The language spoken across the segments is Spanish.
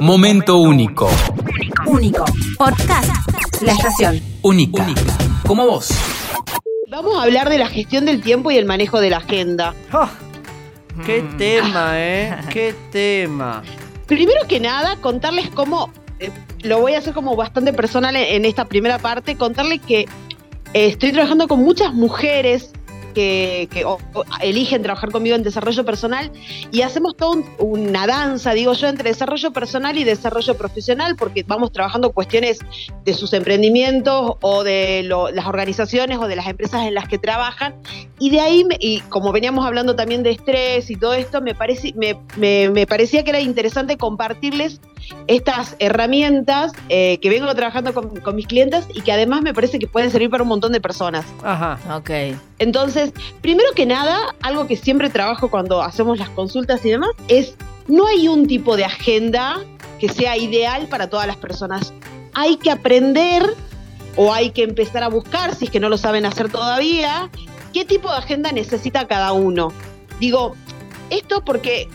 Momento único. Único. Podcast. La estación. Única. Como vos. Vamos a hablar de la gestión del tiempo y el manejo de la agenda. Oh, ¡Qué tema, eh! ¡Qué tema! Primero que nada, contarles cómo, eh, lo voy a hacer como bastante personal en, en esta primera parte, contarles que eh, estoy trabajando con muchas mujeres que, que o- o eligen trabajar conmigo en desarrollo personal y hacemos toda una danza, digo yo, entre desarrollo personal y desarrollo profesional, porque vamos trabajando cuestiones de sus emprendimientos o de lo- las organizaciones o de las empresas en las que trabajan. Y de ahí, me- y como veníamos hablando también de estrés y todo esto, me, parece, me, me- me parecía que era interesante compartirles estas herramientas eh, que vengo trabajando con, con mis clientes y que además me parece que pueden servir para un montón de personas. Ajá. Ok. Entonces, primero que nada, algo que siempre trabajo cuando hacemos las consultas y demás, es no hay un tipo de agenda que sea ideal para todas las personas. Hay que aprender o hay que empezar a buscar, si es que no lo saben hacer todavía, qué tipo de agenda necesita cada uno. Digo, esto porque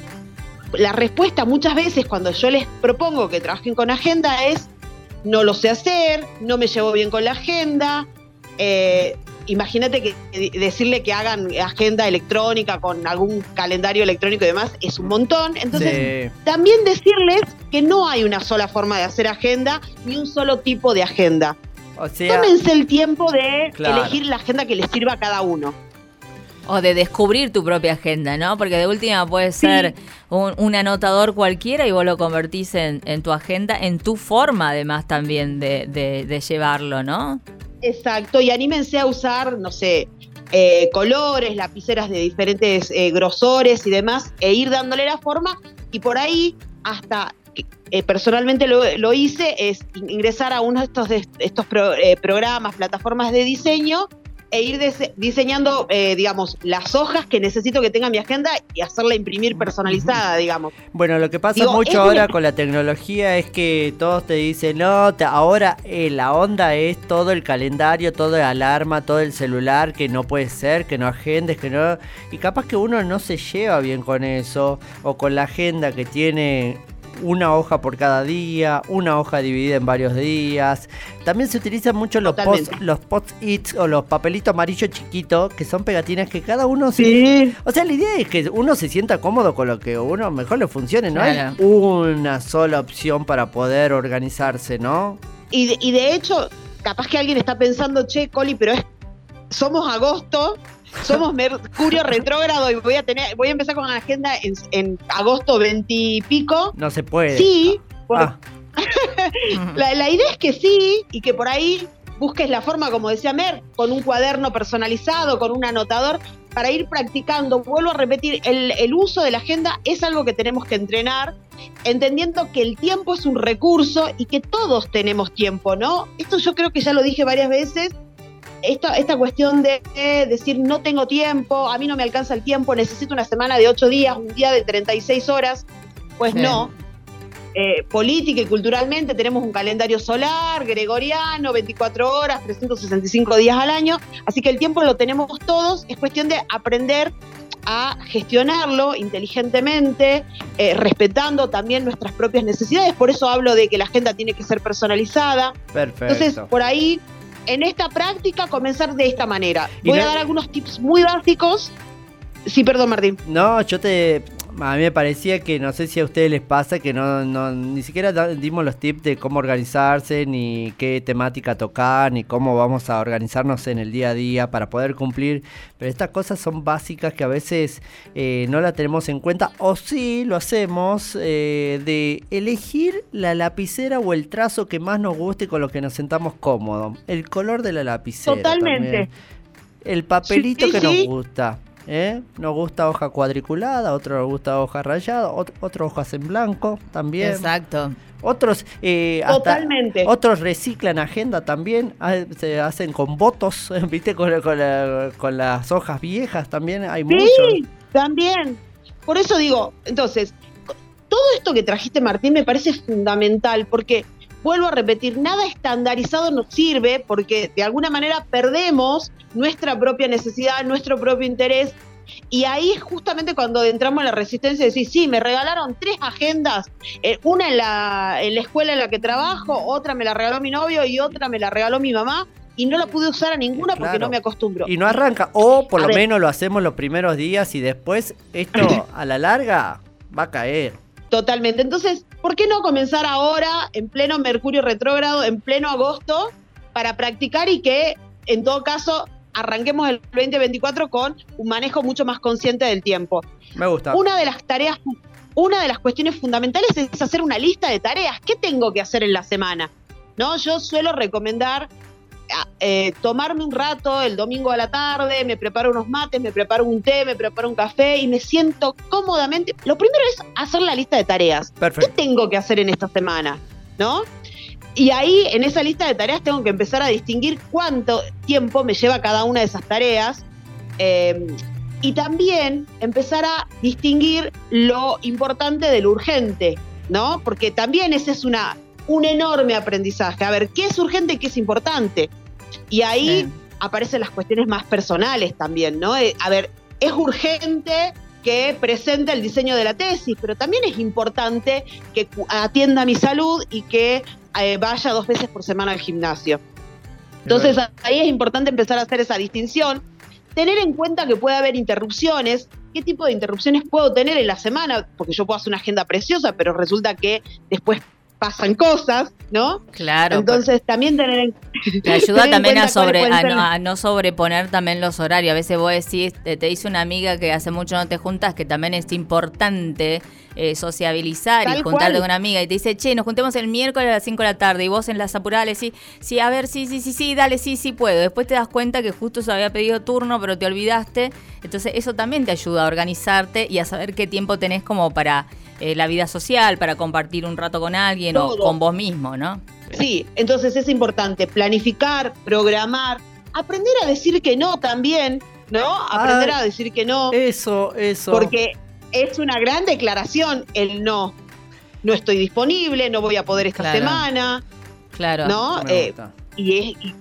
la respuesta muchas veces cuando yo les propongo que trabajen con agenda es, no lo sé hacer, no me llevo bien con la agenda, eh, imagínate que decirle que hagan agenda electrónica con algún calendario electrónico y demás es un montón. Entonces, Sí. también decirles que no hay una sola forma de hacer agenda ni un solo tipo de agenda. O sea, Tómense el tiempo de Claro. elegir la agenda que les sirva a cada uno. O de descubrir tu propia agenda, ¿no? Porque de última puede ser un, un anotador cualquiera y vos lo convertís en, en tu agenda, en tu forma además también de, de- de llevarlo, ¿no? Exacto, y anímense a usar, no sé, eh, colores, lapiceras de diferentes eh, grosores y demás, e ir dándole la forma. Y por ahí, hasta eh, personalmente lo, lo hice, es ingresar a uno de estos, de estos pro- eh, programas, plataformas de diseño, e ir dise- diseñando, eh, digamos, las hojas que necesito que tenga mi agenda y hacerla imprimir personalizada, digamos. bueno, lo que pasa Digo, mucho es ahora con la tecnología es que todos te dicen, no, te- ahora eh, la onda es todo el calendario, todo el alarma, todo el celular, que no puede ser, que no agendes, que no... Y capaz que uno no se lleva bien con eso, o con la agenda que tiene una hoja por cada día, una hoja dividida en varios días. También se utilizan mucho los post, Totalmente. los post-its o los papelitos amarillos chiquitos, que son pegatinas que cada uno se Sí. O sea, la idea es que uno se sienta cómodo con lo que uno mejor le funcione, no Claro. hay una sola opción para poder organizarse, ¿no? Y de, y de hecho, capaz que alguien está pensando, che, Coli, pero es, somos agosto, somos Mercurio retrógrado y voy a tener, voy a empezar con la agenda en, en agosto 20 y pico. No se puede. Sí, por- Ah, la, la idea es que sí, y que por ahí busques la forma, como decía Mer, con un cuaderno personalizado, con un anotador, para ir practicando. Vuelvo a repetir, el, el uso de la agenda es algo que tenemos que entrenar, entendiendo que el tiempo es un recurso y que todos tenemos tiempo, ¿no? Esto yo creo que ya lo dije varias veces. Esta, esta cuestión de, de decir no tengo tiempo, a mí no me alcanza el tiempo, necesito una semana de 8 días, un día de 36 horas, pues Sí. no, eh, política y culturalmente tenemos un calendario solar, gregoriano, 24 horas, 365 días al año, así que el tiempo lo tenemos todos, es cuestión de aprender a gestionarlo inteligentemente, eh, respetando también nuestras propias necesidades, por eso hablo de que la agenda tiene que ser personalizada, perfecto. entonces por ahí, en esta práctica, comenzar de esta manera. Voy no- a dar algunos tips muy básicos. Sí, perdón, Martín. No, yo te... A mí me parecía que no sé si a ustedes les pasa que no, no ni siquiera dimos los tips de cómo organizarse, ni qué temática tocar, ni cómo vamos a organizarnos en el día a día para poder cumplir. Pero estas cosas son básicas que a veces eh, no la tenemos en cuenta. O sí lo hacemos eh, de elegir la lapicera o el trazo que más nos guste y con lo que nos sentamos cómodos. El color de la lapicera. Totalmente. también. El papelito Sí, que sí. nos gusta. ¿Eh? Nos gusta hoja cuadriculada, otro nos gusta hoja rayada, ot- otros hojas en blanco también. Exacto. Otros eh, hasta- Totalmente. otros reciclan agenda también, ah, se hacen con votos, ¿viste? Con, con la- con las hojas viejas también hay Sí, muchos. también. Por eso digo, entonces, todo esto que trajiste, Martín, me parece fundamental, porque vuelvo a repetir, nada estandarizado nos sirve, porque de alguna manera perdemos nuestra propia necesidad, nuestro propio interés. Y ahí es justamente cuando entramos en la resistencia de decir, sí, me regalaron tres agendas, eh, una en la, en la escuela en la que trabajo, otra me la regaló mi novio y otra me la regaló mi mamá. Y no la pude usar a ninguna porque Claro. no me acostumbro. Y no arranca. O por A lo ver. menos lo hacemos los primeros días y después esto a la larga va a caer. Totalmente. Entonces, ¿por qué no comenzar ahora, en pleno Mercurio retrógrado, en pleno agosto, para practicar y que, en todo caso, arranquemos el 2024 con un manejo mucho más consciente del tiempo? Me gusta. Una de las tareas, una de las cuestiones fundamentales es hacer una lista de tareas. ¿Qué tengo que hacer en la semana? ¿No? Yo suelo recomendar eh, tomarme un rato el domingo a la tarde, me preparo unos mates, me preparo un té, me preparo un café y me siento cómodamente. Lo primero es hacer la lista de tareas. ¿Qué tengo que hacer en esta semana? ¿No? Y ahí, en esa lista de tareas, tengo que empezar a distinguir cuánto tiempo me lleva cada una de esas tareas. eh, y también empezar a distinguir lo importante de lo urgente, ¿no? Porque también ese es una, un enorme aprendizaje. A ver, ¿qué es urgente y qué es importante? Y ahí Sí. aparecen las cuestiones más personales también, ¿no? Eh, a ver, es urgente que presente el diseño de la tesis, pero también es importante que atienda mi salud y que eh, vaya dos veces por semana al gimnasio. Entonces ahí es importante empezar a hacer esa distinción, tener en cuenta que puede haber interrupciones, qué tipo de interrupciones puedo tener en la semana, porque yo puedo hacer una agenda preciosa, pero resulta que después pasan cosas, ¿no? Claro. Entonces también tener en Te ayuda tener también a, sobre, a, no, a no sobreponer también los horarios. A veces vos decís, te, te dice una amiga que hace mucho no te juntas, que también es importante eh, sociabilizar y juntarte cual. con una amiga. Y te dice, che, nos juntemos el miércoles a las 5 de la tarde. Y vos en las apuradas le decís, sí, a ver, sí, sí, sí, sí, dale, sí, sí puedo. Después te das cuenta que justo se había pedido turno, pero te olvidaste. Entonces eso también te ayuda a organizarte y a saber qué tiempo tenés como para eh, la vida social, para compartir un rato con alguien o con vos mismo, ¿no? Sí, entonces es importante planificar, programar, aprender a decir que no también, ¿no? Aprender Ah, a decir que no, Eso, eso. porque es una gran declaración el no. No estoy disponible, no voy a poder esta Claro. semana, Claro. ¿no? Me Eh, gusta. y, es, y-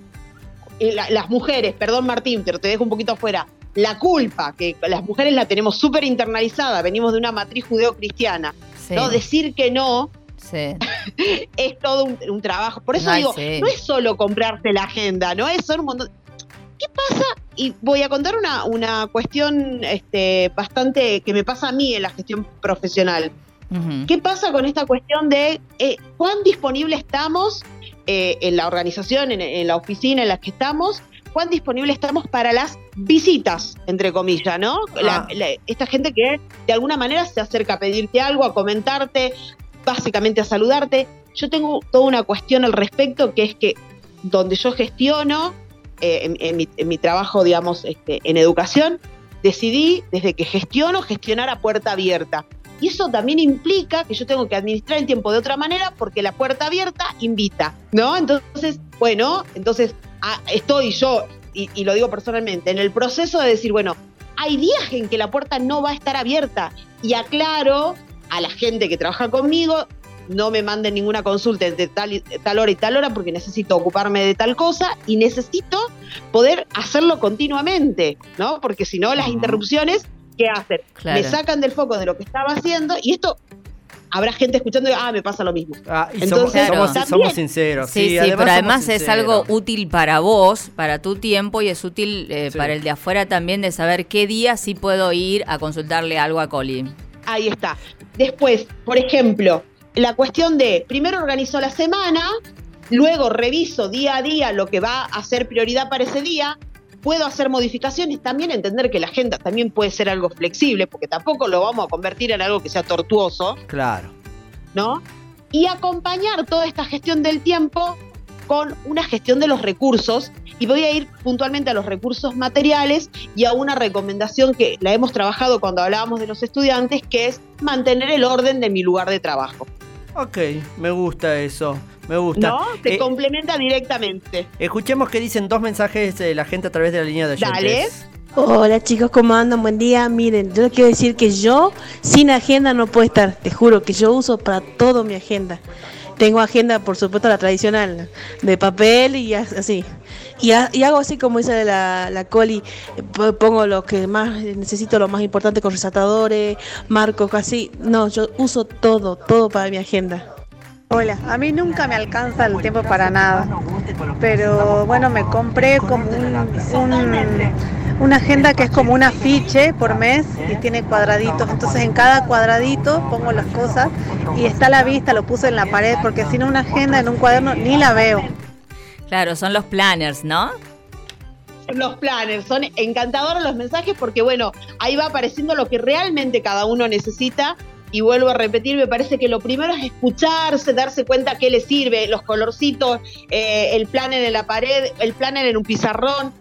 y la- las mujeres, perdón Martín, pero te dejo un poquito afuera, la culpa, que las mujeres la tenemos súper internalizada, venimos de una matriz judeocristiana, Sí, ¿no? Decir que no sí. es todo un, un trabajo. Por eso Ay, digo, sí. no es solo comprarse la agenda, no es solo un montón. ¿Qué pasa? Y voy a contar una, una cuestión este, bastante que me pasa a mí en la gestión profesional. ¿Qué pasa con esta cuestión de eh, cuán disponible estamos eh, en la organización, en, en la oficina en la que estamos? ¿Cuán disponible estamos para las visitas, entre comillas, ¿no? La- Ah. la- esta gente que de alguna manera se acerca a pedirte algo, a comentarte, básicamente a saludarte. Yo tengo toda una cuestión al respecto que es que donde yo gestiono, eh, en, en mi, en mi trabajo, digamos, este, en educación, decidí desde que gestiono, gestionar a puerta abierta. Y eso también implica que yo tengo que administrar el tiempo de otra manera porque la puerta abierta invita, ¿no? Entonces, bueno, entonces ah, estoy yo, y, y lo digo personalmente, en el proceso de decir, bueno, hay días en que la puerta no va a estar abierta y aclaro a la gente que trabaja conmigo, no me manden ninguna consulta entre tal, y- tal hora y tal hora porque necesito ocuparme de tal cosa y necesito poder hacerlo continuamente, ¿no? Porque si no, las interrupciones, ¿qué hacen? Claro. Me sacan del foco de lo que estaba haciendo y esto habrá gente escuchando y ah, me pasa lo mismo. Ah, y Entonces, somos, somos, también- somos sinceros. Sí, sí, además pero además es algo útil para vos, para tu tiempo y es útil eh, Sí. para el de afuera también de saber qué día sí puedo ir a consultarle algo a Coli. Ahí está. Después, por ejemplo, la cuestión de, primero organizo la semana, luego reviso día a día lo que va a ser prioridad para ese día, puedo hacer modificaciones, también entender que la agenda también puede ser algo flexible, porque tampoco lo vamos a convertir en algo que sea tortuoso, Claro. ¿no? Y acompañar toda esta gestión del tiempo con una gestión de los recursos. Y voy a ir puntualmente a los recursos materiales y a una recomendación que la hemos trabajado cuando hablábamos de los estudiantes, que es mantener el orden de mi lugar de trabajo. Ok, me gusta eso. Me gusta. ¿No? Se Eh, complementa directamente. escuchemos que dicen dos mensajes de la gente a través de la línea de oyentes. Dale. Hola chicos, ¿cómo andan? Buen día. Miren, yo les quiero decir que yo sin agenda no puedo estar. Te juro que yo uso para todo mi agenda. tengo agenda, por supuesto, la tradicional, de papel y así. Y, hago así como dice la, la Coli, pongo lo que más necesito, lo más importante con resaltadores, marcos, así. No, yo uso todo, todo para mi agenda. Hola, a mí nunca me alcanza el tiempo para nada, pero bueno, me compré como una agenda que es como un afiche por mes y tiene cuadraditos, entonces en cada cuadradito pongo las cosas y está a la vista, lo puse en la pared, porque si no una agenda en un cuaderno ni la veo. Claro, son los planners, ¿no? los planners, son encantadores los mensajes porque bueno, ahí va apareciendo lo que realmente cada uno necesita y vuelvo a repetir, me parece que lo primero es escucharse, darse cuenta qué le sirve, los colorcitos, eh, el planner en la pared, el planner en un pizarrón.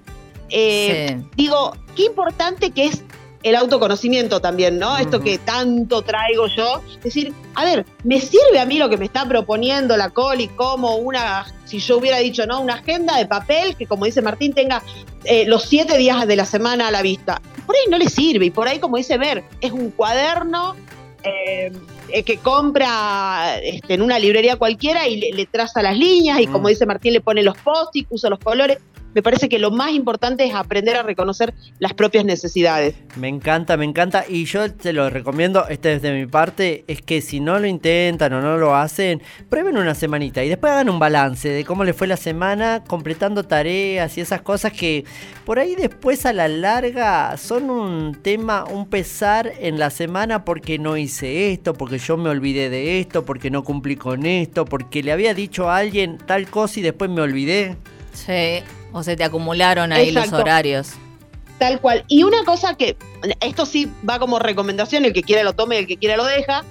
Eh, digo, qué importante que es el autoconocimiento también, ¿no? Esto que tanto traigo yo. Es decir, a ver, ¿me sirve a mí lo que me está proponiendo la Coli como una, si yo hubiera dicho, ¿no? Una agenda de papel que, como dice Martín, tenga eh, los siete días de la semana a la vista. Por ahí no le sirve y por ahí, como dice Ver, es un cuaderno eh, eh, que compra este, en una librería cualquiera y le, traza las líneas y como mm. dice Martín le pone los post usa los colores me parece que lo más importante es aprender a reconocer las propias necesidades. Me encanta, me encanta. Y yo te lo recomiendo, este desde mi parte, es que si no lo intentan o no lo hacen, prueben una semanita y después hagan un balance de cómo les fue la semana, completando tareas y esas cosas que por ahí después a la larga son un tema, un pesar en la semana porque no hice esto, porque yo me olvidé de esto, porque no cumplí con esto, porque le había dicho a alguien tal cosa y después me olvidé. Sí, o se te acumularon ahí los horarios. Tal cual. Y una cosa que, esto sí va como recomendación, el que quiera lo tome, el que quiera lo deja.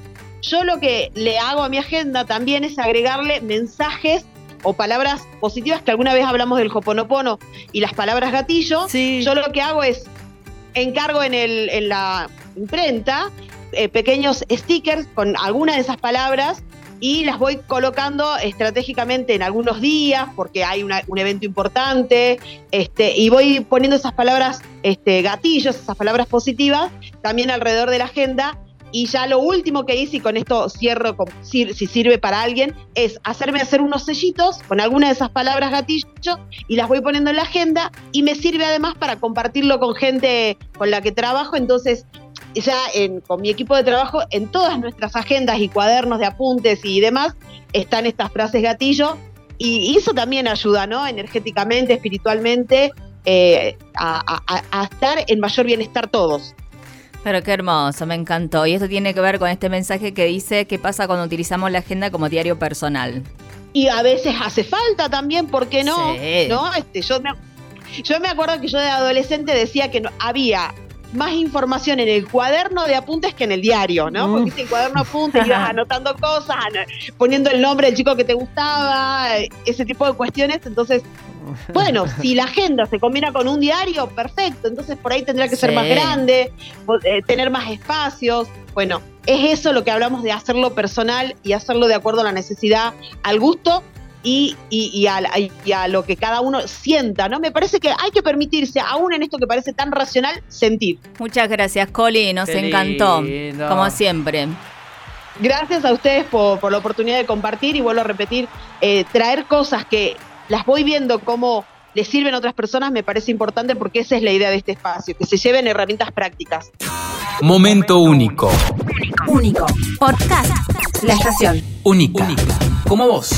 Yo lo que le hago a mi agenda también es agregarle mensajes o palabras positivas, que alguna vez hablamos del hoponopono y las palabras gatillo. Yo lo que hago es encargo en, el, en la imprenta eh, pequeños stickers con alguna de esas palabras y las voy colocando estratégicamente en algunos días porque hay un evento importante este, y voy poniendo esas palabras este, gatillos, esas palabras positivas también alrededor de la agenda y ya lo último que hice, y con esto cierro si, sirve para alguien, es hacerme hacer unos sellitos con alguna de esas palabras gatillo y las voy poniendo en la agenda y me sirve además para compartirlo con gente con la que trabajo. Entonces, ya con mi equipo de trabajo, en todas nuestras agendas y cuadernos de apuntes y demás, están estas frases gatillo. Y, eso también ayuda, ¿no? Energéticamente, espiritualmente, eh, a, estar en mayor bienestar todos. Pero qué hermoso, me encantó. Y esto tiene que ver con este mensaje que dice qué pasa cuando utilizamos la agenda como diario personal. Y a veces hace falta también, ¿por qué no? ¿No? Este, yo, me, yo me acuerdo que yo de adolescente decía que no, había más información en el cuaderno de apuntes que en el diario, ¿no? Porque si el cuaderno de apuntes ibas anotando cosas, poniendo el nombre del chico que te gustaba, ese tipo de cuestiones. Entonces, bueno, si la agenda se combina con un diario, perfecto. Entonces por ahí tendrá que ser más grande, eh, tener más espacios. Bueno, es eso lo que hablamos de hacerlo personal y hacerlo de acuerdo a la necesidad, al gusto y, y, a, lo que cada uno sienta, ¿no? Me parece que hay que permitirse, aún en esto que parece tan racional, sentir. Muchas gracias, Coli, nos encantó, como siempre. Gracias a ustedes por, la oportunidad de compartir y vuelvo a repetir, eh, traer cosas que las voy viendo como les sirven a otras personas me parece importante porque esa es la idea de este espacio, que se lleven herramientas prácticas. Momento único. Único. Podcast. La estación. Única. Como vos.